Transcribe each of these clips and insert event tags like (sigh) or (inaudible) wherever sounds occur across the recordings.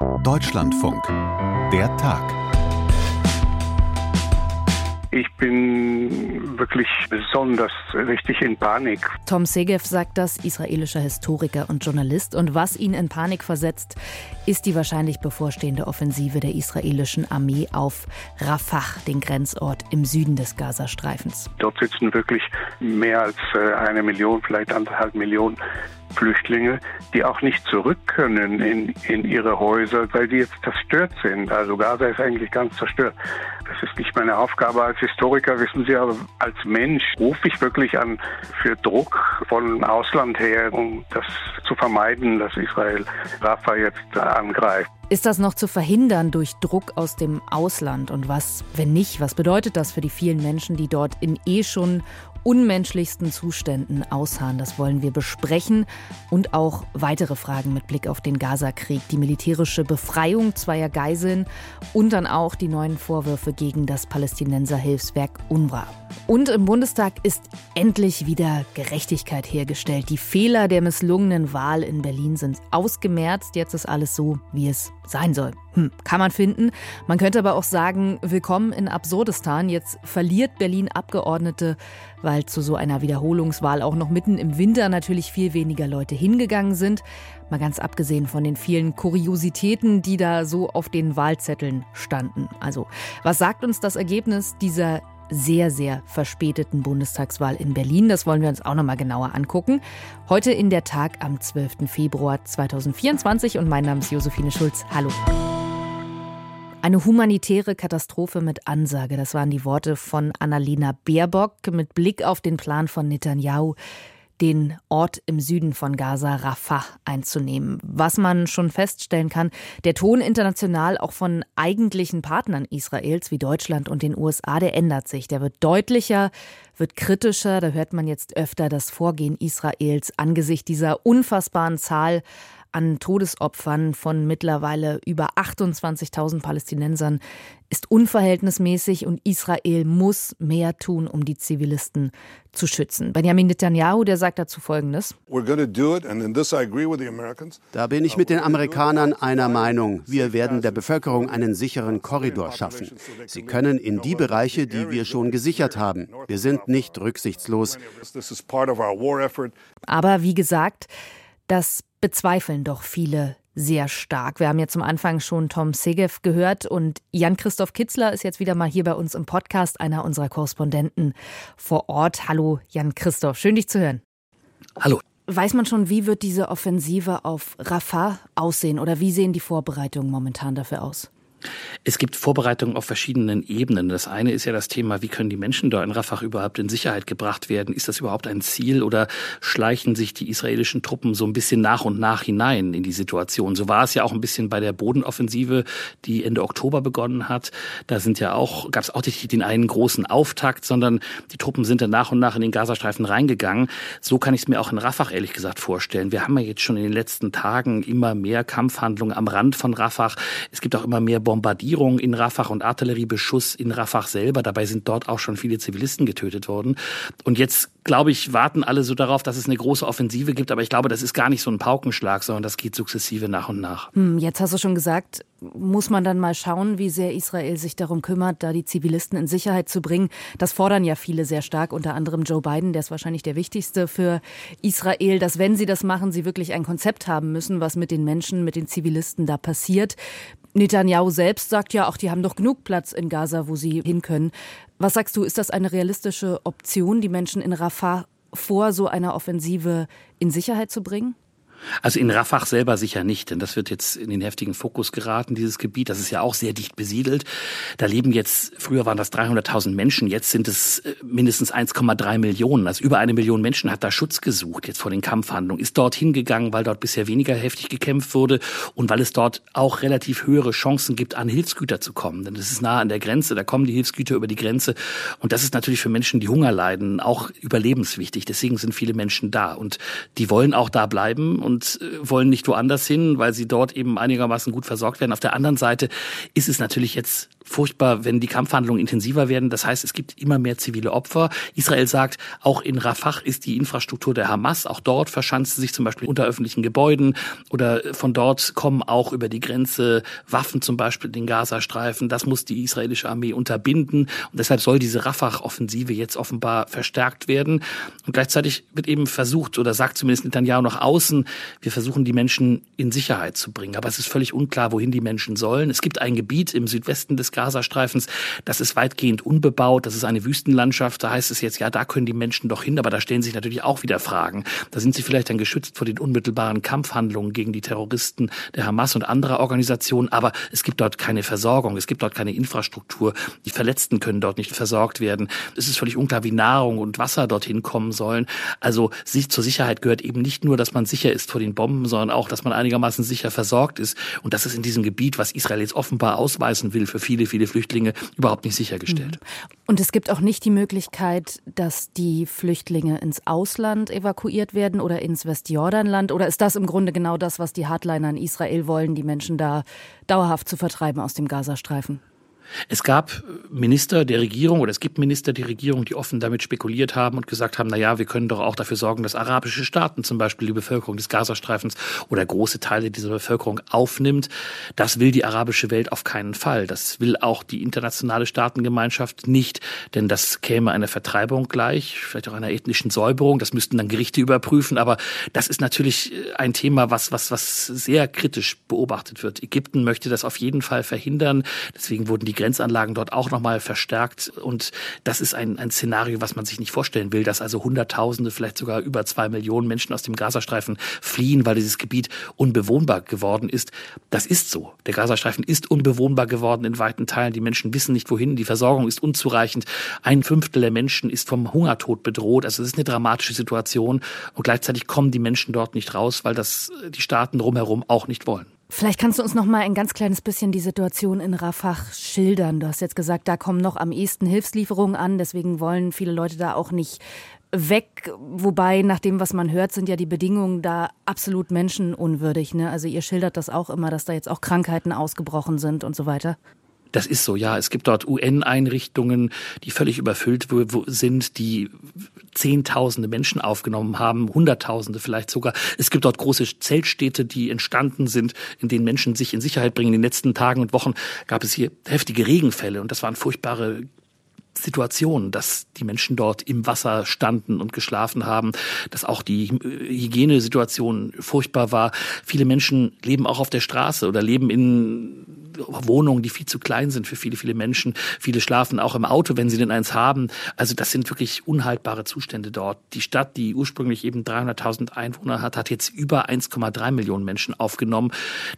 Deutschlandfunk. Der Tag. Ich bin wirklich besonders richtig in Panik. Tom Segev sagt das, israelischer Historiker und Journalist. Und was ihn in Panik versetzt, ist die wahrscheinlich bevorstehende Offensive der israelischen Armee auf Rafah, den Grenzort im Süden des Gazastreifens. Dort sitzen wirklich mehr als äh, eine Million, vielleicht anderthalb Millionen Flüchtlinge, die auch nicht zurück können in, in ihre Häuser, weil die jetzt zerstört sind. Also Gaza ist eigentlich ganz zerstört. Das ist nicht meine Aufgabe als Historiker, wissen Sie, aber als Mensch rufe ich wirklich an für Druck von Ausland her, um das zu vermeiden, dass Israel Rafah jetzt angreift. Ist das noch zu verhindern durch Druck aus dem Ausland? Und was, wenn nicht, was bedeutet das für die vielen Menschen, die dort in eh schon unmenschlichsten Zuständen ausharren. Das wollen wir besprechen und auch weitere Fragen mit Blick auf den Gaza-Krieg, die militärische Befreiung zweier Geiseln und dann auch die neuen Vorwürfe gegen das Palästinenserhilfswerk UNRWA. Und im Bundestag ist endlich wieder Gerechtigkeit hergestellt. Die Fehler der misslungenen Wahl in Berlin sind ausgemerzt. Jetzt ist alles so, wie es sein soll. Hm, kann man finden. Man könnte aber auch sagen, willkommen in Absurdistan. Jetzt verliert Berlin Abgeordnete, weil zu so einer Wiederholungswahl auch noch mitten im Winter natürlich viel weniger Leute hingegangen sind. Mal ganz abgesehen von den vielen Kuriositäten, die da so auf den Wahlzetteln standen. Also, was sagt uns das Ergebnis dieser sehr, sehr verspäteten Bundestagswahl in Berlin. Das wollen wir uns auch noch mal genauer angucken. Heute in der Tag am 12. Februar 2024 und mein Name ist Josephine Schulz. Hallo. Eine humanitäre Katastrophe mit Ansage. Das waren die Worte von Annalena Baerbock mit Blick auf den Plan von Netanyahu, den Ort im Süden von Gaza, Rafah, einzunehmen. Was man schon feststellen kann, der Ton international auch von eigentlichen Partnern Israels wie Deutschland und den USA, der ändert sich. Der wird deutlicher, wird kritischer. Da hört man jetzt öfter das Vorgehen Israels angesichts dieser unfassbaren Zahl an Todesopfern von mittlerweile über 28.000 Palästinensern ist unverhältnismäßig und Israel muss mehr tun, um die Zivilisten zu schützen. Benjamin Netanyahu, der sagt dazu Folgendes. Da bin ich mit den Amerikanern einer Meinung. Wir werden der Bevölkerung einen sicheren Korridor schaffen. Sie können in die Bereiche, die wir schon gesichert haben. Wir sind nicht rücksichtslos. Aber wie gesagt, das bezweifeln doch viele sehr stark. Wir haben ja zum Anfang schon Tom Segev gehört und Jan-Christoph Kitzler ist jetzt wieder mal hier bei uns im Podcast, einer unserer Korrespondenten vor Ort. Hallo Jan-Christoph, schön dich zu hören. Hallo. Weiß man schon, wie wird diese Offensive auf Rafah aussehen oder wie sehen die Vorbereitungen momentan dafür aus? Es gibt Vorbereitungen auf verschiedenen Ebenen. Das eine ist ja das Thema, wie können die Menschen da in Rafah überhaupt in Sicherheit gebracht werden? Ist das überhaupt ein Ziel oder schleichen sich die israelischen Truppen so ein bisschen nach und nach hinein in die Situation? So war es ja auch ein bisschen bei der Bodenoffensive, die Ende Oktober begonnen hat. Da sind ja auch, gab es auch nicht den einen großen Auftakt, sondern die Truppen sind dann nach und nach in den Gazastreifen reingegangen. So kann ich es mir auch in Rafah ehrlich gesagt vorstellen. Wir haben ja jetzt schon in den letzten Tagen immer mehr Kampfhandlungen am Rand von Rafah. Es gibt auch immer mehr Bombardierung in Rafah und Artilleriebeschuss in Rafah selber. Dabei sind dort auch schon viele Zivilisten getötet worden. Und jetzt, glaube ich, warten alle so darauf, dass es eine große Offensive gibt. Aber ich glaube, das ist gar nicht so ein Paukenschlag, sondern das geht sukzessive nach und nach. Hm, jetzt hast du schon gesagt, muss man dann mal schauen, wie sehr Israel sich darum kümmert, da die Zivilisten in Sicherheit zu bringen. Das fordern ja viele sehr stark, unter anderem Joe Biden, der ist wahrscheinlich der wichtigste für Israel, dass wenn sie das machen, sie wirklich ein Konzept haben müssen, was mit den Menschen, mit den Zivilisten da passiert. Netanyahu selbst sagt ja auch, die haben doch genug Platz in Gaza, wo sie hin können. Was sagst du, ist das eine realistische Option, die Menschen in Rafah vor so einer Offensive in Sicherheit zu bringen? Also in Rafah selber sicher nicht, denn das wird jetzt in den heftigen Fokus geraten, dieses Gebiet. Das ist ja auch sehr dicht besiedelt. Da leben jetzt, früher waren das 300.000 Menschen, jetzt sind es äh, mindestens 1,3 Millionen. Also über eine Million Menschen hat da Schutz gesucht jetzt vor den Kampfhandlungen, ist dort hingegangen, weil dort bisher weniger heftig gekämpft wurde und weil es dort auch relativ höhere Chancen gibt, an Hilfsgüter zu kommen. Denn das ist nah an der Grenze, da kommen die Hilfsgüter über die Grenze. Und das ist natürlich für Menschen, die Hunger leiden, auch überlebenswichtig. Deswegen sind viele Menschen da und die wollen auch da bleiben und äh, wollen nicht woanders hin, weil sie dort eben einigermaßen gut versorgt werden. Auf der anderen Seite ist es natürlich jetzt furchtbar, wenn die Kampfhandlungen intensiver werden. Das heißt, es gibt immer mehr zivile Opfer. Israel sagt, auch in Rafah ist die Infrastruktur der Hamas. Auch dort verschanzt sie sich zum Beispiel unter öffentlichen Gebäuden oder von dort kommen auch über die Grenze Waffen zum Beispiel in den Gazastreifen. Das muss die israelische Armee unterbinden. Und deshalb soll diese Rafah-Offensive jetzt offenbar verstärkt werden. Und gleichzeitig wird eben versucht, oder sagt zumindest Netanyahu nach außen, wir versuchen die Menschen in Sicherheit zu bringen. Aber es ist völlig unklar, wohin die Menschen sollen. Es gibt ein Gebiet im Südwesten des Gazastreifens, das ist weitgehend unbebaut, das ist eine Wüstenlandschaft, da heißt es jetzt, ja, da können die Menschen doch hin, aber da stellen sich natürlich auch wieder Fragen. Da sind sie vielleicht dann geschützt vor den unmittelbaren Kampfhandlungen gegen die Terroristen der Hamas und anderer Organisationen, aber es gibt dort keine Versorgung, es gibt dort keine Infrastruktur, die Verletzten können dort nicht versorgt werden. Es ist völlig unklar, wie Nahrung und Wasser dorthin kommen sollen. Also sich zur Sicherheit gehört eben nicht nur, dass man sicher ist vor den Bomben, sondern auch, dass man einigermaßen sicher versorgt ist. Und das ist in diesem Gebiet, was Israel jetzt offenbar ausweisen will für viele, viele Flüchtlinge, überhaupt nicht sichergestellt. Mhm. Und es gibt auch nicht die Möglichkeit, dass die Flüchtlinge ins Ausland evakuiert werden oder ins Westjordanland? Oder ist das im Grunde genau das, was die Hardliner in Israel wollen, die Menschen da dauerhaft zu vertreiben aus dem Gazastreifen? Es gab Minister der Regierung oder es gibt Minister der Regierung, die offen damit spekuliert haben und gesagt haben, na ja, wir können doch auch dafür sorgen, dass arabische Staaten zum Beispiel die Bevölkerung des Gazastreifens oder große Teile dieser Bevölkerung aufnimmt. Das will die arabische Welt auf keinen Fall. Das will auch die internationale Staatengemeinschaft nicht, denn das käme einer Vertreibung gleich, vielleicht auch einer ethnischen Säuberung. Das müssten dann Gerichte überprüfen. Aber das ist natürlich ein Thema, was, was, was sehr kritisch beobachtet wird. Ägypten möchte das auf jeden Fall verhindern. Deswegen wurden die Grenzanlagen dort auch nochmal verstärkt. Und das ist ein, ein Szenario, was man sich nicht vorstellen will, dass also Hunderttausende, vielleicht sogar über zwei Millionen Menschen aus dem Gazastreifen fliehen, weil dieses Gebiet unbewohnbar geworden ist. Das ist so. Der Gazastreifen ist unbewohnbar geworden in weiten Teilen. Die Menschen wissen nicht wohin. Die Versorgung ist unzureichend. Ein Fünftel der Menschen ist vom Hungertod bedroht. Also es ist eine dramatische Situation. Und gleichzeitig kommen die Menschen dort nicht raus, weil das die Staaten drumherum auch nicht wollen. Vielleicht kannst du uns noch mal ein ganz kleines bisschen die Situation in Rafah schildern. Du hast jetzt gesagt, da kommen noch am ehesten Hilfslieferungen an, deswegen wollen viele Leute da auch nicht weg. Wobei, nach dem, was man hört, sind ja die Bedingungen da absolut menschenunwürdig. Ne? Also ihr schildert das auch immer, dass da jetzt auch Krankheiten ausgebrochen sind und so weiter. Das ist so, ja. Es gibt dort UN-Einrichtungen, die völlig überfüllt sind, die Zehntausende Menschen aufgenommen haben, Hunderttausende vielleicht sogar. Es gibt dort große Zeltstädte, die entstanden sind, in denen Menschen sich in Sicherheit bringen. In den letzten Tagen und Wochen gab es hier heftige Regenfälle und das waren furchtbare Situation, dass die Menschen dort im Wasser standen und geschlafen haben, dass auch die Hygienesituation furchtbar war. Viele Menschen leben auch auf der Straße oder leben in Wohnungen, die viel zu klein sind für viele, viele Menschen. Viele schlafen auch im Auto, wenn sie denn eins haben. Also das sind wirklich unhaltbare Zustände dort. Die Stadt, die ursprünglich eben 300.000 Einwohner hat, hat jetzt über 1,3 Millionen Menschen aufgenommen.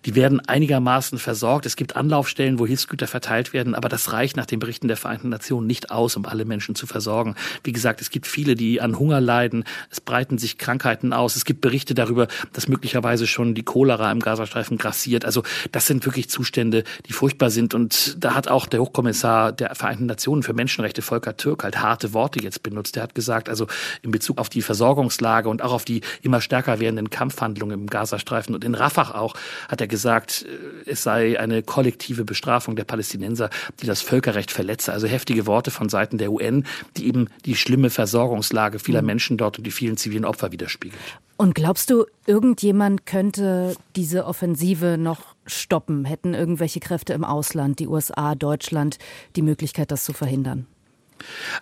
Die werden einigermaßen versorgt. Es gibt Anlaufstellen, wo Hilfsgüter verteilt werden, aber das reicht nach den Berichten der Vereinten Nationen nicht aus, um alle Menschen zu versorgen. Wie gesagt, es gibt viele, die an Hunger leiden. Es breiten sich Krankheiten aus. Es gibt Berichte darüber, dass möglicherweise schon die Cholera im Gazastreifen grassiert. Also das sind wirklich Zustände, die furchtbar sind. Und da hat auch der Hochkommissar der Vereinten Nationen für Menschenrechte, Volker Türk, halt harte Worte jetzt benutzt. Er hat gesagt, also in Bezug auf die Versorgungslage und auch auf die immer stärker werdenden Kampfhandlungen im Gazastreifen und in Rafah auch, hat er gesagt, es sei eine kollektive Bestrafung der Palästinenser, die das Völkerrecht verletze. Also heftige Worte von Seiten der UN, die eben die schlimme Versorgungslage vieler mhm. Menschen dort und die vielen zivilen Opfer widerspiegelt. Und glaubst du, irgendjemand könnte diese Offensive noch stoppen? Hätten irgendwelche Kräfte im Ausland, die USA, Deutschland, die Möglichkeit, das zu verhindern?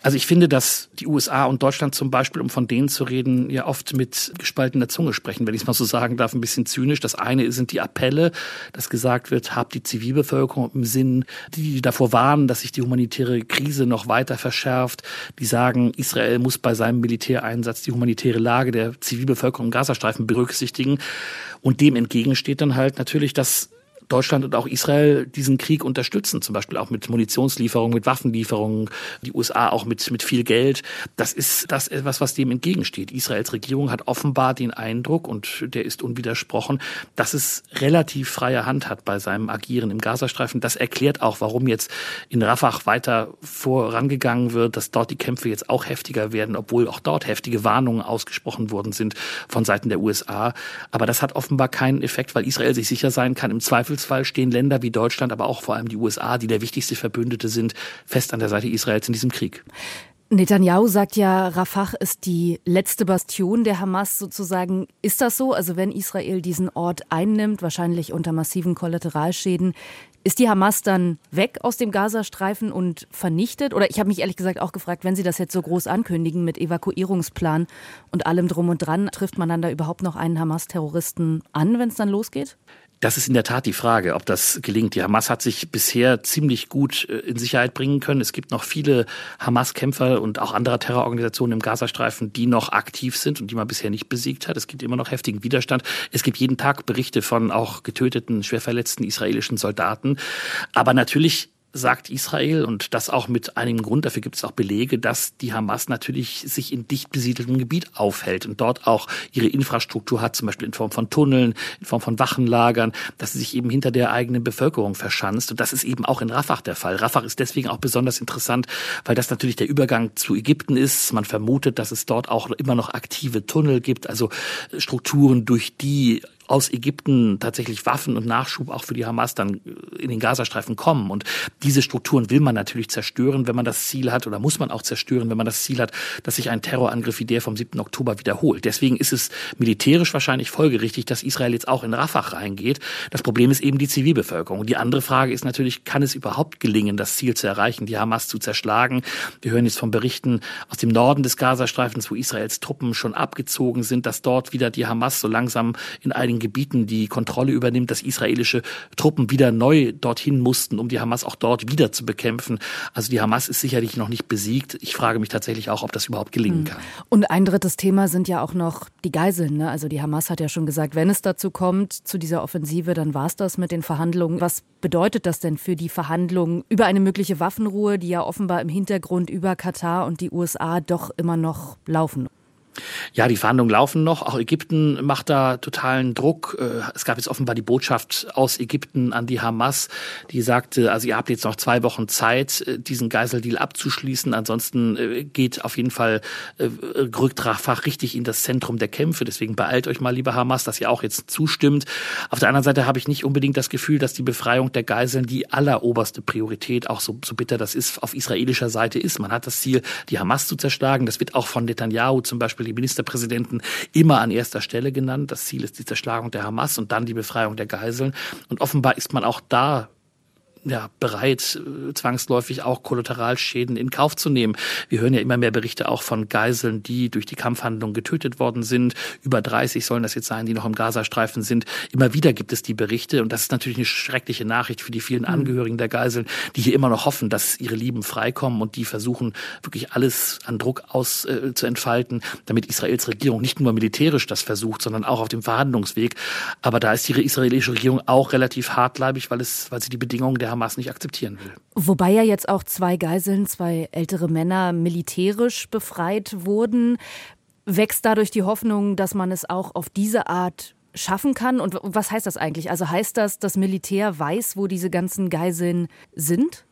Also ich finde, dass die USA und Deutschland zum Beispiel, um von denen zu reden, ja oft mit gespaltener Zunge sprechen, wenn ich es mal so sagen darf, ein bisschen zynisch. Das eine sind die Appelle, dass gesagt wird, habt die Zivilbevölkerung im Sinn, die davor warnen, dass sich die humanitäre Krise noch weiter verschärft. Die sagen, Israel muss bei seinem Militäreinsatz die humanitäre Lage der Zivilbevölkerung im Gazastreifen berücksichtigen. Und dem entgegensteht dann halt natürlich, dass Deutschland und auch Israel diesen Krieg unterstützen, zum Beispiel auch mit Munitionslieferungen, mit Waffenlieferungen, die USA auch mit, mit viel Geld. Das ist das etwas, was dem entgegensteht. Israels Regierung hat offenbar den Eindruck, und der ist unwidersprochen, dass es relativ freie Hand hat bei seinem Agieren im Gazastreifen. Das erklärt auch, warum jetzt in Rafah weiter vorangegangen wird, dass dort die Kämpfe jetzt auch heftiger werden, obwohl auch dort heftige Warnungen ausgesprochen worden sind von Seiten der USA. Aber das hat offenbar keinen Effekt, weil Israel sich sicher sein kann, im Zweifel Zweifelsfall stehen Länder wie Deutschland, aber auch vor allem die USA, die der wichtigste Verbündete sind, fest an der Seite Israels in diesem Krieg. Netanyahu sagt ja, Rafah ist die letzte Bastion der Hamas sozusagen. Ist das so? Also wenn Israel diesen Ort einnimmt, wahrscheinlich unter massiven Kollateralschäden, ist die Hamas dann weg aus dem Gazastreifen und vernichtet? Oder ich habe mich ehrlich gesagt auch gefragt, wenn Sie das jetzt so groß ankündigen mit Evakuierungsplan und allem drum und dran, trifft man dann da überhaupt noch einen Hamas-Terroristen an, wenn es dann losgeht? Das ist in der Tat die Frage, ob das gelingt. Die Hamas hat sich bisher ziemlich gut äh, in Sicherheit bringen können. Es gibt noch viele Hamas-Kämpfer und auch andere Terrororganisationen im Gazastreifen, die noch aktiv sind und die man bisher nicht besiegt hat. Es gibt immer noch heftigen Widerstand. Es gibt jeden Tag Berichte von auch getöteten, schwer verletzten israelischen Soldaten. Aber natürlich sagt Israel und das auch mit einigem Grund, dafür gibt es auch Belege, dass die Hamas natürlich sich in dicht besiedeltem Gebiet aufhält und dort auch ihre Infrastruktur hat, zum Beispiel in Form von Tunneln, in Form von Wachenlagern, dass sie sich eben hinter der eigenen Bevölkerung verschanzt. Und das ist eben auch in Rafah der Fall. Rafah ist deswegen auch besonders interessant, weil das natürlich der Übergang zu Ägypten ist. Man vermutet, dass es dort auch immer noch aktive Tunnel gibt, also Strukturen, durch die aus Ägypten tatsächlich Waffen und Nachschub auch für die Hamas dann in den Gazastreifen kommen. Und diese Strukturen will man natürlich zerstören, wenn man das Ziel hat, oder muss man auch zerstören, wenn man das Ziel hat, dass sich ein Terrorangriff wie der vom 7. Oktober wiederholt. Deswegen ist es militärisch wahrscheinlich folgerichtig, dass Israel jetzt auch in Rafah reingeht. Das Problem ist eben die Zivilbevölkerung. Und die andere Frage ist natürlich, kann es überhaupt gelingen, das Ziel zu erreichen, die Hamas zu zerschlagen? Wir hören jetzt von Berichten aus dem Norden des Gazastreifens, wo Israels Truppen schon abgezogen sind, dass dort wieder die Hamas so langsam in einigen Gebieten die Kontrolle übernimmt, dass israelische Truppen wieder neu dorthin mussten, um die Hamas auch dort wieder zu bekämpfen. Also die Hamas ist sicherlich noch nicht besiegt. Ich frage mich tatsächlich auch, ob das überhaupt gelingen hm. kann. Und ein drittes Thema sind ja auch noch die Geiseln. Ne? Also die Hamas hat ja schon gesagt, wenn es dazu kommt, zu dieser Offensive, dann war es das mit den Verhandlungen. Was bedeutet das denn für die Verhandlungen über eine mögliche Waffenruhe, die ja offenbar im Hintergrund über Katar und die USA doch immer noch laufen? Ja, die Verhandlungen laufen noch. Auch Ägypten macht da totalen Druck. Äh, es gab jetzt offenbar die Botschaft aus Ägypten an die Hamas, die sagte, also ihr habt jetzt noch zwei Wochen Zeit, äh, diesen Geiseldeal abzuschließen. Ansonsten äh, geht auf jeden Fall Rücktragfach richtig in das Zentrum der Kämpfe. Deswegen beeilt euch mal, lieber Hamas, dass ihr auch jetzt zustimmt. Auf der anderen Seite habe ich nicht unbedingt das Gefühl, dass die Befreiung der Geiseln die alleroberste Priorität, auch so, so bitter das ist, auf israelischer Seite ist. Man hat das Ziel, die Hamas zu zerschlagen. Das wird auch von Netanyahu zum Beispiel die Ministerpräsidenten immer an erster Stelle genannt. Das Ziel ist die Zerschlagung der Hamas und dann die Befreiung der Geiseln. Und offenbar ist man auch da ja, bereit, äh, zwangsläufig auch Kollateralschäden in Kauf zu nehmen. Wir hören ja immer mehr Berichte auch von Geiseln, die durch die Kampfhandlung getötet worden sind. Über 30 sollen das jetzt sein, die noch im Gazastreifen sind. Immer wieder gibt es die Berichte und das ist natürlich eine schreckliche Nachricht für die vielen hm. Angehörigen der Geiseln, die hier immer noch hoffen, dass ihre Lieben freikommen und die versuchen wirklich alles an Druck aus äh, zu entfalten, damit Israels Regierung nicht nur militärisch das versucht, sondern auch auf dem Verhandlungsweg. Aber da ist die israelische Regierung auch relativ hartleibig, weil es, weil sie die Bedingungen der Hamas nicht akzeptieren will. Wobei ja jetzt auch zwei Geiseln, zwei ältere Männer militärisch befreit wurden. Wächst dadurch die Hoffnung, dass man es auch auf diese Art schaffen kann? Und was heißt das eigentlich? Also heißt das, das Militär weiß, wo diese ganzen Geiseln sind?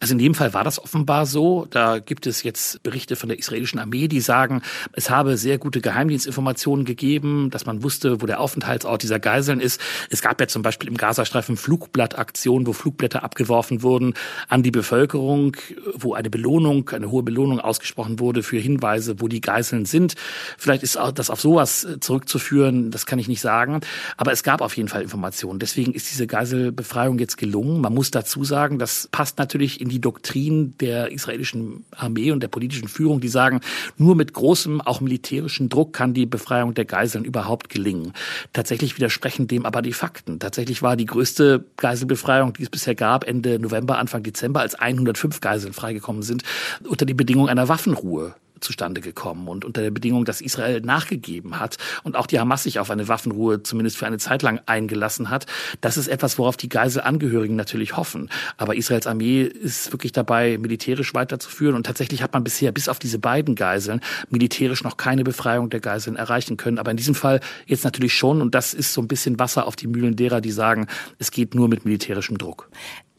Also in dem Fall war das offenbar so. Da gibt es jetzt Berichte von der israelischen Armee, die sagen, es habe sehr gute Geheimdienstinformationen gegeben, dass man wusste, wo der Aufenthaltsort dieser Geiseln ist. Es gab ja zum Beispiel im Gazastreifen Flugblattaktionen, wo Flugblätter abgeworfen wurden an die Bevölkerung, wo eine Belohnung, eine hohe Belohnung ausgesprochen wurde für Hinweise, wo die Geiseln sind. Vielleicht ist das auf sowas zurückzuführen, das kann ich nicht sagen. Aber es gab auf jeden Fall Informationen. Deswegen ist diese Geiselbefreiung jetzt gelungen. Man muss dazu sagen, das passt natürlich in die Doktrin der israelischen Armee und der politischen Führung, die sagen, nur mit großem, auch militärischen Druck kann die Befreiung der Geiseln überhaupt gelingen. Tatsächlich widersprechen dem aber die Fakten. Tatsächlich war die größte Geiselbefreiung, die es bisher gab, Ende November, Anfang Dezember, als 105 Geiseln freigekommen sind, unter die Bedingung einer Waffenruhe zustande gekommen und unter der Bedingung, dass Israel nachgegeben hat und auch die Hamas sich auf eine Waffenruhe zumindest für eine Zeit lang eingelassen hat. Das ist etwas, worauf die Geiselangehörigen natürlich hoffen. Aber Israels Armee ist wirklich dabei, militärisch weiterzuführen und tatsächlich hat man bisher bis auf diese beiden Geiseln militärisch noch keine Befreiung der Geiseln erreichen können. Aber in diesem Fall jetzt natürlich schon und das ist so ein bisschen Wasser auf die Mühlen derer, die sagen, es geht nur mit militärischem Druck.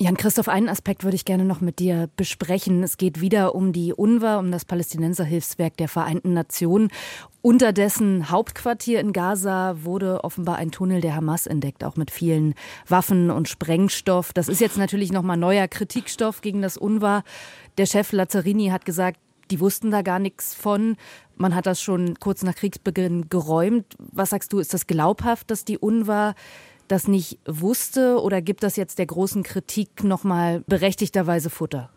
Jan-Christoph, einen Aspekt würde ich gerne noch mit dir besprechen. Es geht wieder um die UNRWA, um das Palästinenserhilfswerk der Vereinten Nationen. Unter dessen Hauptquartier in Gaza wurde offenbar ein Tunnel der Hamas entdeckt, auch mit vielen Waffen und Sprengstoff. Das ist jetzt natürlich nochmal neuer Kritikstoff gegen das UNRWA. Der Chef Lazzarini hat gesagt, die wussten da gar nichts von. Man hat das schon kurz nach Kriegsbeginn geräumt. Was sagst du, ist das glaubhaft, dass die UNRWA das nicht wusste oder gibt das jetzt der großen Kritik nochmal berechtigterweise Futter?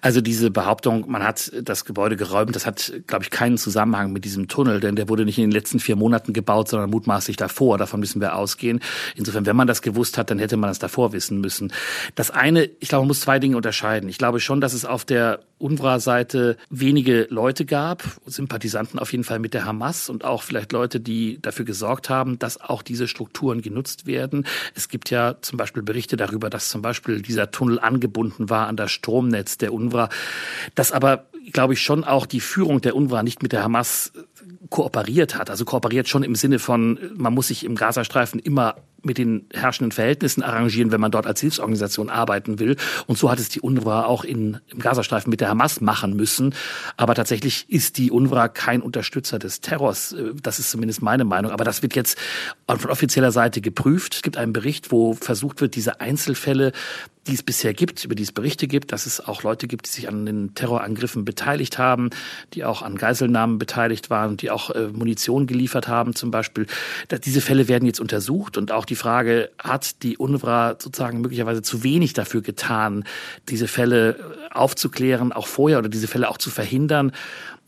Also diese Behauptung, man hat das Gebäude geräumt, das hat, glaube ich, keinen Zusammenhang mit diesem Tunnel, denn der wurde nicht in den letzten vier Monaten gebaut, sondern mutmaßlich davor. Davon müssen wir ausgehen. Insofern, wenn man das gewusst hat, dann hätte man das davor wissen müssen. Das eine, ich glaube, man muss zwei Dinge unterscheiden. Ich glaube schon, dass es auf der UNRWA-Seite wenige Leute gab, Sympathisanten auf jeden Fall mit der Hamas und auch vielleicht Leute, die dafür gesorgt haben, dass auch diese Strukturen genutzt werden. Es gibt ja zum Beispiel Berichte darüber, dass zum Beispiel dieser Tunnel angebunden war an das Stromnetz der UNRWA, dass aber glaube ich, schon auch die Führung der UNRWA nicht mit der Hamas kooperiert hat. Also kooperiert schon im Sinne von, man muss sich im Gazastreifen immer mit den herrschenden Verhältnissen arrangieren, wenn man dort als Hilfsorganisation arbeiten will. Und so hat es die UNRWA auch in, im Gazastreifen mit der Hamas machen müssen. Aber tatsächlich ist die UNRWA kein Unterstützer des Terrors. Äh, das ist zumindest meine Meinung. Aber das wird jetzt von offizieller Seite geprüft. Es gibt einen Bericht, wo versucht wird, diese Einzelfälle die es bisher gibt, über die es Berichte gibt, dass es auch Leute gibt, die sich an den Terrorangriffen beteiligt haben, die auch an Geiselnahmen beteiligt waren, die auch äh, Munition geliefert haben zum Beispiel. diese Fälle werden jetzt untersucht und auch die Frage, hat die UNRWA sozusagen möglicherweise zu wenig dafür getan, diese Fälle äh, aufzuklären, auch vorher oder diese Fälle auch zu verhindern?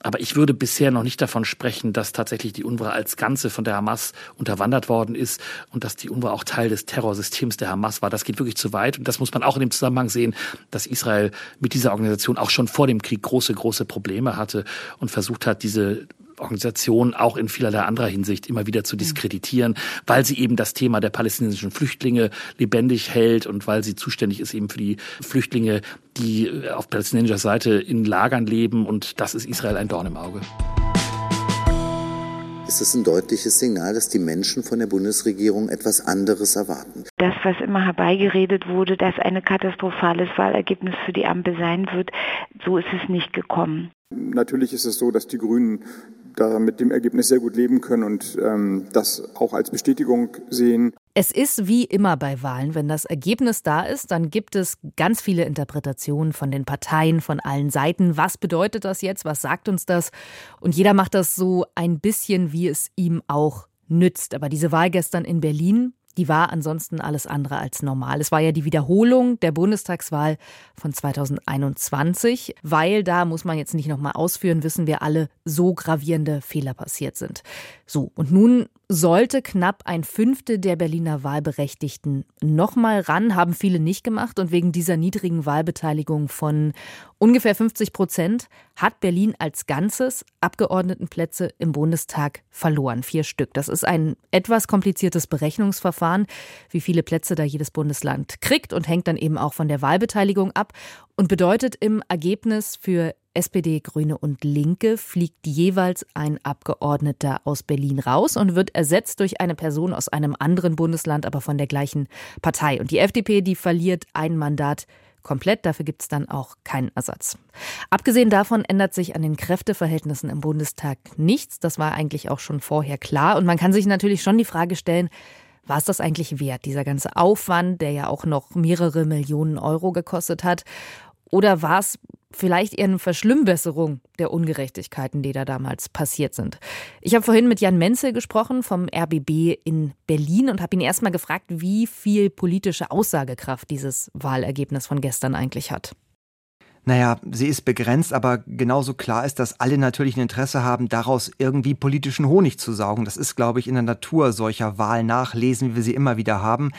Aber ich würde bisher noch nicht davon sprechen, dass tatsächlich die UNRWA als Ganze von der Hamas unterwandert worden ist und dass die UNRWA auch Teil des Terrorsystems der Hamas war. Das geht wirklich zu weit. Und das muss man auch in dem Zusammenhang sehen, dass Israel mit dieser Organisation auch schon vor dem Krieg große, große Probleme hatte und versucht hat, diese Organisation auch in vielerlei anderer Hinsicht immer wieder zu diskreditieren, weil sie eben das Thema der palästinensischen Flüchtlinge lebendig hält und weil sie zuständig ist eben für die Flüchtlinge, die auf palästinensischer Seite in Lagern leben und das ist Israel ein Dorn im Auge. Ist es ein deutliches Signal, dass die Menschen von der Bundesregierung etwas anderes erwarten? Das, was immer herbeigeredet wurde, dass ein katastrophales Wahlergebnis für die Ampel sein wird, so ist es nicht gekommen. Natürlich ist es so, dass die Grünen da mit dem Ergebnis sehr gut leben können und ähm, das auch als Bestätigung sehen. Es ist wie immer bei Wahlen, wenn das Ergebnis da ist, dann gibt es ganz viele Interpretationen von den Parteien, von allen Seiten. Was bedeutet das jetzt? Was sagt uns das? Und jeder macht das so ein bisschen, wie es ihm auch nützt. Aber diese Wahl gestern in Berlin, die war ansonsten alles andere als normal. Es war ja die Wiederholung der Bundestagswahl von 2021, weil da muss man jetzt nicht nochmal ausführen, wissen wir alle, so gravierende Fehler passiert sind. So, und nun sollte knapp ein Fünftel der Berliner Wahlberechtigten nochmal ran, haben viele nicht gemacht. Und wegen dieser niedrigen Wahlbeteiligung von ungefähr 50 Prozent hat Berlin als Ganzes Abgeordnetenplätze im Bundestag verloren. Vier Stück. Das ist ein etwas kompliziertes Berechnungsverfahren, wie viele Plätze da jedes Bundesland kriegt und hängt dann eben auch von der Wahlbeteiligung ab und bedeutet im Ergebnis für SPD, Grüne und Linke fliegt jeweils ein Abgeordneter aus Berlin raus und wird ersetzt durch eine Person aus einem anderen Bundesland, aber von der gleichen Partei. Und die FDP, die verliert ein Mandat komplett. Dafür gibt es dann auch keinen Ersatz. Abgesehen davon ändert sich an den Kräfteverhältnissen im Bundestag nichts. Das war eigentlich auch schon vorher klar. Und man kann sich natürlich schon die Frage stellen, war es das eigentlich wert, dieser ganze Aufwand, der ja auch noch mehrere Millionen Euro gekostet hat? Oder war es vielleicht eher eine Verschlimmbesserung der Ungerechtigkeiten, die da damals passiert sind? Ich habe vorhin mit Jan Menzel gesprochen vom RBB in Berlin und habe ihn erstmal gefragt, wie viel politische Aussagekraft dieses Wahlergebnis von gestern eigentlich hat. Naja, sie ist begrenzt, aber genauso klar ist, dass alle natürlich ein Interesse haben, daraus irgendwie politischen Honig zu saugen. Das ist, glaube ich, in der Natur solcher Wahlnachlesen, wie wir sie immer wieder haben.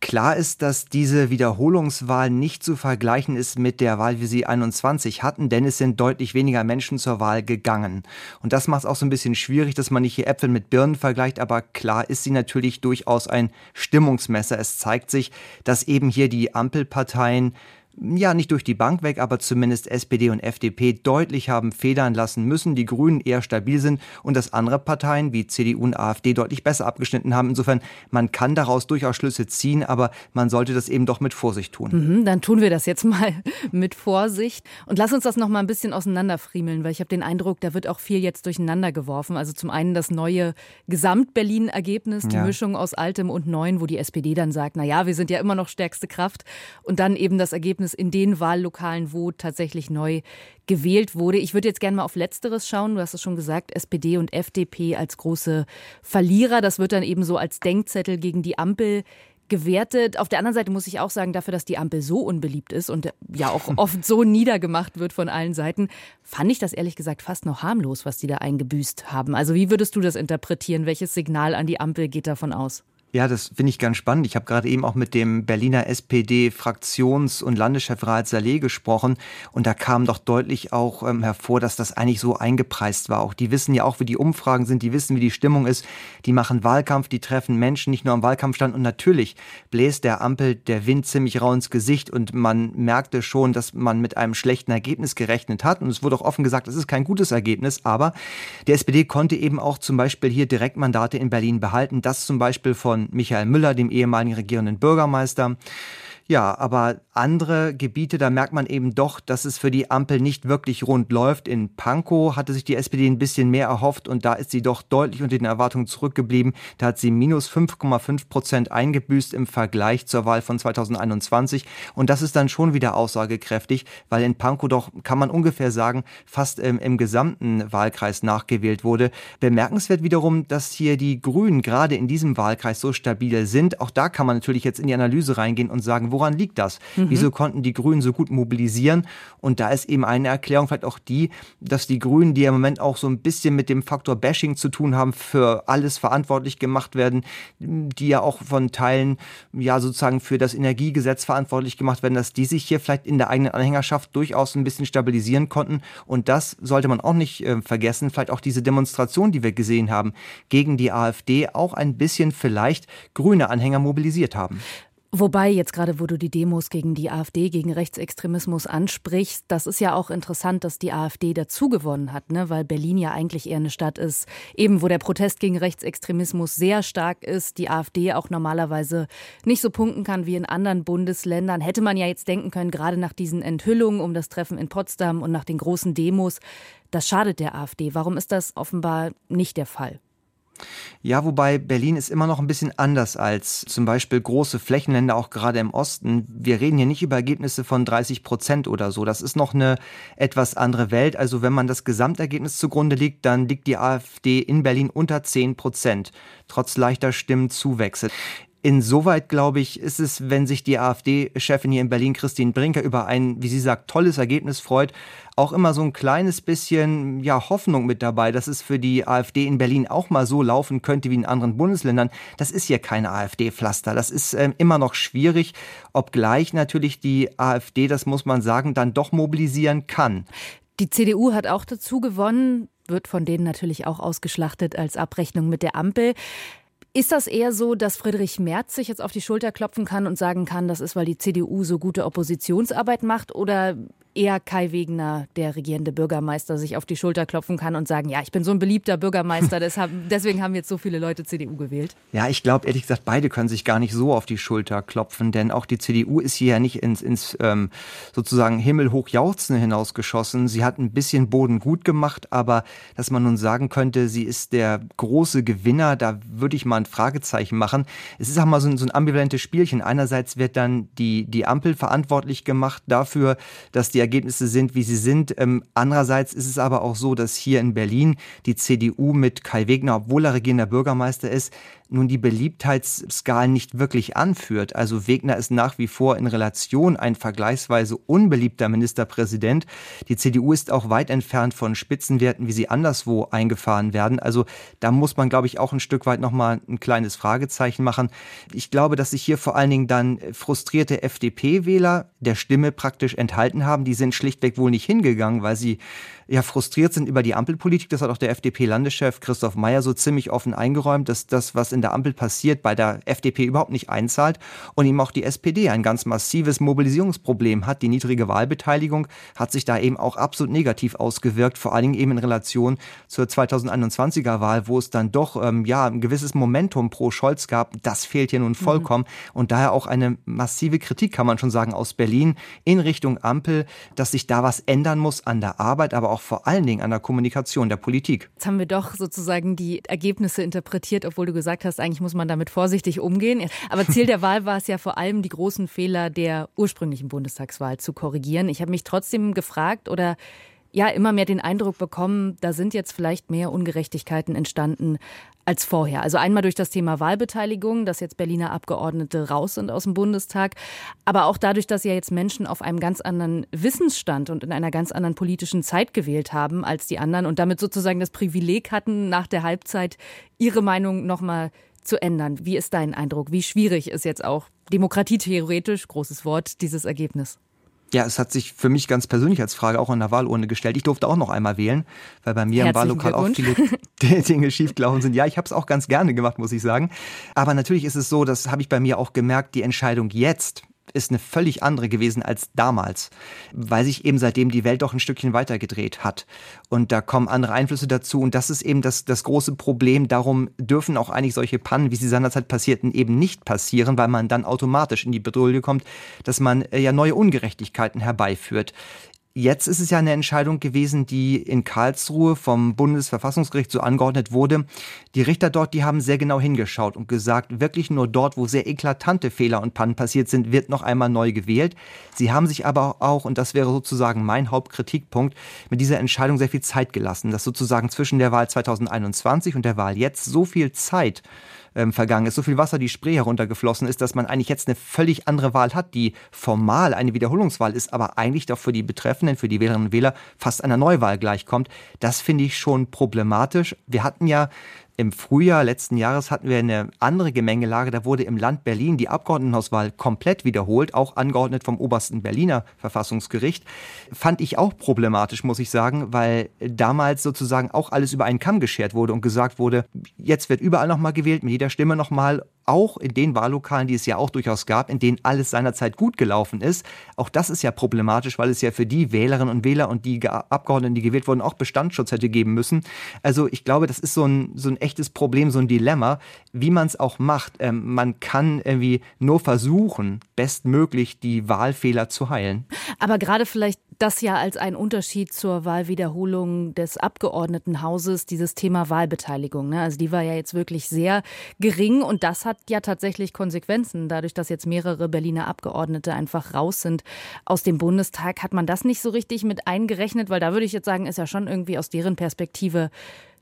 Klar ist, dass diese Wiederholungswahl nicht zu vergleichen ist mit der Wahl, wie sie 21 hatten, denn es sind deutlich weniger Menschen zur Wahl gegangen. Und das macht es auch so ein bisschen schwierig, dass man nicht hier Äpfel mit Birnen vergleicht, aber klar ist sie natürlich durchaus ein Stimmungsmesser. Es zeigt sich, dass eben hier die Ampelparteien ja nicht durch die Bank weg, aber zumindest SPD und FDP deutlich haben federn lassen müssen, die Grünen eher stabil sind und dass andere Parteien wie CDU und AfD deutlich besser abgeschnitten haben. Insofern, man kann daraus durchaus Schlüsse ziehen, aber man sollte das eben doch mit Vorsicht tun. Mhm, dann tun wir das jetzt mal (laughs) mit Vorsicht und lass uns das noch mal ein bisschen auseinanderfriemeln, weil ich habe den Eindruck, da wird auch viel jetzt durcheinander geworfen. Also zum einen das neue Gesamt-Berlin-Ergebnis, die ja. Mischung aus Altem und Neuen, wo die SPD dann sagt, na ja, wir sind ja immer noch stärkste Kraft und dann eben das Ergebnis in den Wahllokalen, wo tatsächlich neu gewählt wurde. Ich würde jetzt gerne mal auf Letzteres schauen. Du hast es schon gesagt, SPD und FDP als große Verlierer. Das wird dann eben so als Denkzettel gegen die Ampel gewertet. Auf der anderen Seite muss ich auch sagen, dafür, dass die Ampel so unbeliebt ist und ja auch (laughs) oft so niedergemacht wird von allen Seiten, fand ich das ehrlich gesagt fast noch harmlos, was die da eingebüßt haben. Also wie würdest du das interpretieren? Welches Signal an die Ampel geht davon aus? Ja, das finde ich ganz spannend. Ich habe gerade eben auch mit dem Berliner SPD-Fraktions- und Landeschef Raed Saleh gesprochen und da kam doch deutlich auch ähm, hervor, dass das eigentlich so eingepreist war. Auch die wissen ja auch, wie die Umfragen sind, die wissen, wie die Stimmung ist. Die machen Wahlkampf, die treffen Menschen nicht nur am Wahlkampfstand und natürlich bläst der Ampel der Wind ziemlich rau ins Gesicht und man merkte schon, dass man mit einem schlechten Ergebnis gerechnet hat und es wurde auch offen gesagt, es ist kein gutes Ergebnis, aber die SPD konnte eben auch zum Beispiel hier Direktmandate in Berlin behalten, das zum Beispiel von Michael Müller, dem ehemaligen regierenden Bürgermeister. Ja, aber andere Gebiete, da merkt man eben doch, dass es für die Ampel nicht wirklich rund läuft. In Pankow hatte sich die SPD ein bisschen mehr erhofft und da ist sie doch deutlich unter den Erwartungen zurückgeblieben. Da hat sie minus 5,5 Prozent eingebüßt im Vergleich zur Wahl von 2021 und das ist dann schon wieder aussagekräftig, weil in Pankow doch, kann man ungefähr sagen, fast ähm, im gesamten Wahlkreis nachgewählt wurde. Bemerkenswert wiederum, dass hier die Grünen gerade in diesem Wahlkreis so stabil sind. Auch da kann man natürlich jetzt in die Analyse reingehen und sagen, woran liegt das? Mhm. Wieso konnten die Grünen so gut mobilisieren? Und da ist eben eine Erklärung vielleicht auch die, dass die Grünen, die im Moment auch so ein bisschen mit dem Faktor Bashing zu tun haben, für alles verantwortlich gemacht werden, die ja auch von Teilen ja sozusagen für das Energiegesetz verantwortlich gemacht werden, dass die sich hier vielleicht in der eigenen Anhängerschaft durchaus ein bisschen stabilisieren konnten. Und das sollte man auch nicht äh, vergessen. Vielleicht auch diese Demonstration, die wir gesehen haben, gegen die AfD auch ein bisschen vielleicht grüne Anhänger mobilisiert haben. Wobei jetzt gerade, wo du die Demos gegen die AfD, gegen Rechtsextremismus ansprichst, das ist ja auch interessant, dass die AfD dazugewonnen hat, ne? weil Berlin ja eigentlich eher eine Stadt ist, eben wo der Protest gegen Rechtsextremismus sehr stark ist, die AfD auch normalerweise nicht so punkten kann wie in anderen Bundesländern. Hätte man ja jetzt denken können, gerade nach diesen Enthüllungen um das Treffen in Potsdam und nach den großen Demos, das schadet der AfD. Warum ist das offenbar nicht der Fall? Ja, wobei Berlin ist immer noch ein bisschen anders als zum Beispiel große Flächenländer, auch gerade im Osten. Wir reden hier nicht über Ergebnisse von 30 Prozent oder so. Das ist noch eine etwas andere Welt. Also wenn man das Gesamtergebnis zugrunde liegt, dann liegt die AfD in Berlin unter 10 Prozent, trotz leichter Stimmenzuwächse. Insoweit, glaube ich, ist es, wenn sich die AfD-Chefin hier in Berlin, Christine Brinker, über ein, wie sie sagt, tolles Ergebnis freut, auch immer so ein kleines bisschen ja, Hoffnung mit dabei, dass es für die AfD in Berlin auch mal so laufen könnte wie in anderen Bundesländern. Das ist hier keine AfD-Pflaster. Das ist ähm, immer noch schwierig, obgleich natürlich die AfD, das muss man sagen, dann doch mobilisieren kann. Die CDU hat auch dazu gewonnen, wird von denen natürlich auch ausgeschlachtet als Abrechnung mit der Ampel. Ist das eher so, dass Friedrich Merz sich jetzt auf die Schulter klopfen kann und sagen kann, das ist, weil die CDU so gute Oppositionsarbeit macht? Oder eher Kai Wegener, der regierende Bürgermeister, sich auf die Schulter klopfen kann und sagen, ja, ich bin so ein beliebter Bürgermeister, deshalb, (laughs) deswegen haben jetzt so viele Leute CDU gewählt? Ja, ich glaube ehrlich gesagt, beide können sich gar nicht so auf die Schulter klopfen, denn auch die CDU ist hier ja nicht ins, ins ähm, sozusagen himmelhoch jauchzen hinausgeschossen. Sie hat ein bisschen Boden gut gemacht, aber dass man nun sagen könnte, sie ist der große Gewinner, da würde ich mal ein Fragezeichen machen. Es ist auch mal so ein, so ein ambivalentes Spielchen. Einerseits wird dann die, die Ampel verantwortlich gemacht dafür, dass die Ergebnisse sind, wie sie sind. Ähm, andererseits ist es aber auch so, dass hier in Berlin die CDU mit Kai Wegner, obwohl er regierender Bürgermeister ist, nun die Beliebtheitsskalen nicht wirklich anführt. Also Wegner ist nach wie vor in Relation ein vergleichsweise unbeliebter Ministerpräsident. Die CDU ist auch weit entfernt von Spitzenwerten, wie sie anderswo eingefahren werden. Also da muss man, glaube ich, auch ein Stück weit nochmal ein kleines Fragezeichen machen. Ich glaube, dass sich hier vor allen Dingen dann frustrierte FDP-Wähler der Stimme praktisch enthalten haben. Die sind schlichtweg wohl nicht hingegangen, weil sie ja frustriert sind über die Ampelpolitik. Das hat auch der FDP-Landeschef Christoph Meyer so ziemlich offen eingeräumt, dass das, was in der Ampel passiert, bei der FDP überhaupt nicht einzahlt und ihm auch die SPD ein ganz massives Mobilisierungsproblem hat. Die niedrige Wahlbeteiligung hat sich da eben auch absolut negativ ausgewirkt, vor allen Dingen eben in Relation zur 2021er Wahl, wo es dann doch ähm, ja ein gewisses Momentum pro Scholz gab. Das fehlt hier nun mhm. vollkommen mhm. und daher auch eine massive Kritik, kann man schon sagen, aus Berlin in Richtung Ampel, dass sich da was ändern muss an der Arbeit, aber auch auch vor allen Dingen an der Kommunikation der Politik. Jetzt haben wir doch sozusagen die Ergebnisse interpretiert, obwohl du gesagt hast, eigentlich muss man damit vorsichtig umgehen. Aber Ziel der Wahl war es ja vor allem, die großen Fehler der ursprünglichen Bundestagswahl zu korrigieren. Ich habe mich trotzdem gefragt oder ja immer mehr den Eindruck bekommen, da sind jetzt vielleicht mehr Ungerechtigkeiten entstanden als vorher. Also einmal durch das Thema Wahlbeteiligung, dass jetzt Berliner Abgeordnete raus sind aus dem Bundestag, aber auch dadurch, dass ja jetzt Menschen auf einem ganz anderen Wissensstand und in einer ganz anderen politischen Zeit gewählt haben als die anderen und damit sozusagen das Privileg hatten, nach der Halbzeit ihre Meinung nochmal zu ändern. Wie ist dein Eindruck? Wie schwierig ist jetzt auch demokratietheoretisch, großes Wort, dieses Ergebnis? Ja, es hat sich für mich ganz persönlich als Frage auch an der Wahlurne gestellt. Ich durfte auch noch einmal wählen, weil bei mir im Wahllokal auch viele (laughs) Dinge schiefgelaufen sind. Ja, ich habe es auch ganz gerne gemacht, muss ich sagen. Aber natürlich ist es so, das habe ich bei mir auch gemerkt, die Entscheidung jetzt ist eine völlig andere gewesen als damals, weil sich eben seitdem die Welt doch ein Stückchen weitergedreht hat. Und da kommen andere Einflüsse dazu. Und das ist eben das, das große Problem. Darum dürfen auch eigentlich solche Pannen, wie sie seinerzeit passierten, eben nicht passieren, weil man dann automatisch in die Bedrohung kommt, dass man äh, ja neue Ungerechtigkeiten herbeiführt. Jetzt ist es ja eine Entscheidung gewesen, die in Karlsruhe vom Bundesverfassungsgericht so angeordnet wurde. Die Richter dort, die haben sehr genau hingeschaut und gesagt, wirklich nur dort, wo sehr eklatante Fehler und Pannen passiert sind, wird noch einmal neu gewählt. Sie haben sich aber auch, und das wäre sozusagen mein Hauptkritikpunkt, mit dieser Entscheidung sehr viel Zeit gelassen, dass sozusagen zwischen der Wahl 2021 und der Wahl jetzt so viel Zeit ähm, vergangen ist, so viel Wasser die Spree heruntergeflossen ist, dass man eigentlich jetzt eine völlig andere Wahl hat, die formal eine Wiederholungswahl ist, aber eigentlich doch für die Betreffenden, für die Wählerinnen und Wähler fast einer Neuwahl gleichkommt. Das finde ich schon problematisch. Wir hatten ja im Frühjahr letzten Jahres hatten wir eine andere Gemengelage. Da wurde im Land Berlin die Abgeordnetenhauswahl komplett wiederholt, auch angeordnet vom obersten Berliner Verfassungsgericht. Fand ich auch problematisch, muss ich sagen, weil damals sozusagen auch alles über einen Kamm geschert wurde und gesagt wurde, jetzt wird überall nochmal gewählt, mit jeder Stimme nochmal auch in den Wahllokalen, die es ja auch durchaus gab, in denen alles seinerzeit gut gelaufen ist. Auch das ist ja problematisch, weil es ja für die Wählerinnen und Wähler und die Abgeordneten, die gewählt wurden, auch Bestandsschutz hätte geben müssen. Also ich glaube, das ist so ein, so ein echtes Problem, so ein Dilemma, wie man es auch macht. Ähm, man kann irgendwie nur versuchen, bestmöglich die Wahlfehler zu heilen. Aber gerade vielleicht das ja als ein Unterschied zur Wahlwiederholung des Abgeordnetenhauses, dieses Thema Wahlbeteiligung. Ne? Also die war ja jetzt wirklich sehr gering und das hat ja tatsächlich Konsequenzen. Dadurch, dass jetzt mehrere Berliner Abgeordnete einfach raus sind aus dem Bundestag, hat man das nicht so richtig mit eingerechnet, weil da würde ich jetzt sagen, ist ja schon irgendwie aus deren Perspektive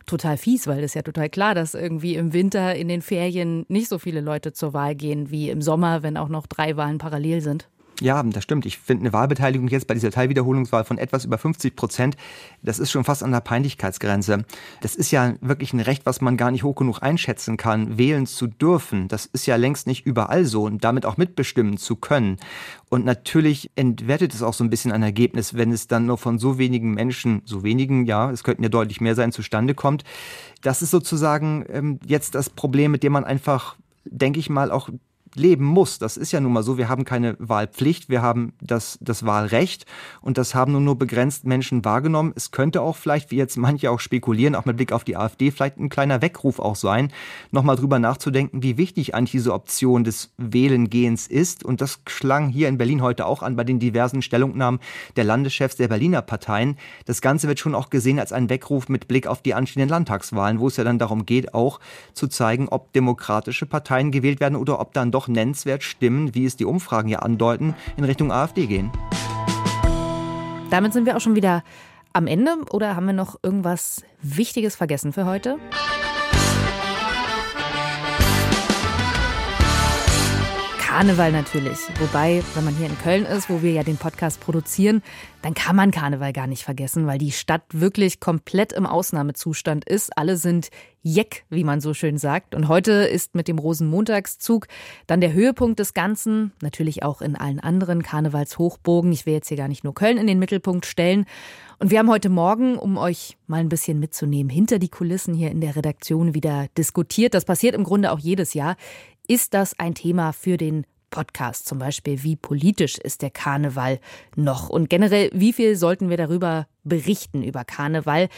total fies, weil es ja total klar, dass irgendwie im Winter in den Ferien nicht so viele Leute zur Wahl gehen wie im Sommer, wenn auch noch drei Wahlen parallel sind. Ja, das stimmt. Ich finde eine Wahlbeteiligung jetzt bei dieser Teilwiederholungswahl von etwas über 50 Prozent, das ist schon fast an der Peinlichkeitsgrenze. Das ist ja wirklich ein Recht, was man gar nicht hoch genug einschätzen kann, wählen zu dürfen. Das ist ja längst nicht überall so und damit auch mitbestimmen zu können. Und natürlich entwertet es auch so ein bisschen ein Ergebnis, wenn es dann nur von so wenigen Menschen, so wenigen, ja, es könnten ja deutlich mehr sein, zustande kommt. Das ist sozusagen ähm, jetzt das Problem, mit dem man einfach denke ich mal, auch leben muss. Das ist ja nun mal so. Wir haben keine Wahlpflicht, wir haben das, das Wahlrecht und das haben nur, nur begrenzt Menschen wahrgenommen. Es könnte auch vielleicht, wie jetzt manche auch spekulieren, auch mit Blick auf die AfD, vielleicht ein kleiner Weckruf auch sein, nochmal drüber nachzudenken, wie wichtig eigentlich diese Option des Wählengehens ist. Und das schlang hier in Berlin heute auch an bei den diversen Stellungnahmen der Landeschefs der Berliner Parteien. Das Ganze wird schon auch gesehen als ein Weckruf mit Blick auf die anstehenden Landtagswahlen, wo es ja dann darum geht, auch zu zeigen, ob demokratische Parteien gewählt werden oder ob dann doch doch nennenswert Stimmen, wie es die Umfragen ja andeuten, in Richtung AfD gehen. Damit sind wir auch schon wieder am Ende oder haben wir noch irgendwas Wichtiges vergessen für heute? Karneval natürlich. Wobei, wenn man hier in Köln ist, wo wir ja den Podcast produzieren, dann kann man Karneval gar nicht vergessen, weil die Stadt wirklich komplett im Ausnahmezustand ist. Alle sind jeck, wie man so schön sagt. Und heute ist mit dem Rosenmontagszug dann der Höhepunkt des Ganzen. Natürlich auch in allen anderen Karnevalshochbogen. Ich will jetzt hier gar nicht nur Köln in den Mittelpunkt stellen. Und wir haben heute Morgen, um euch mal ein bisschen mitzunehmen, hinter die Kulissen hier in der Redaktion wieder diskutiert. Das passiert im Grunde auch jedes Jahr. Ist das ein Thema für den Podcast zum Beispiel? Wie politisch ist der Karneval noch? Und generell, wie viel sollten wir darüber berichten, über Karneval?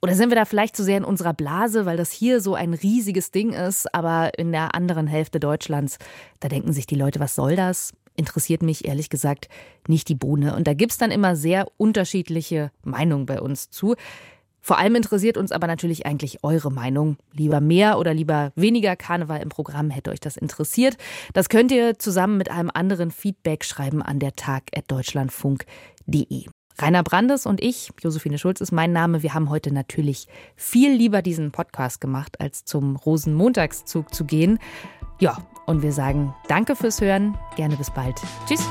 Oder sind wir da vielleicht zu sehr in unserer Blase, weil das hier so ein riesiges Ding ist, aber in der anderen Hälfte Deutschlands, da denken sich die Leute, was soll das? Interessiert mich ehrlich gesagt nicht die Bohne. Und da gibt es dann immer sehr unterschiedliche Meinungen bei uns zu. Vor allem interessiert uns aber natürlich eigentlich eure Meinung. Lieber mehr oder lieber weniger Karneval im Programm hätte euch das interessiert. Das könnt ihr zusammen mit einem anderen Feedback schreiben an der tag.deutschlandfunk.de. Rainer Brandes und ich, Josephine Schulz ist mein Name. Wir haben heute natürlich viel lieber diesen Podcast gemacht, als zum Rosenmontagszug zu gehen. Ja, und wir sagen Danke fürs Hören. Gerne bis bald. Tschüss.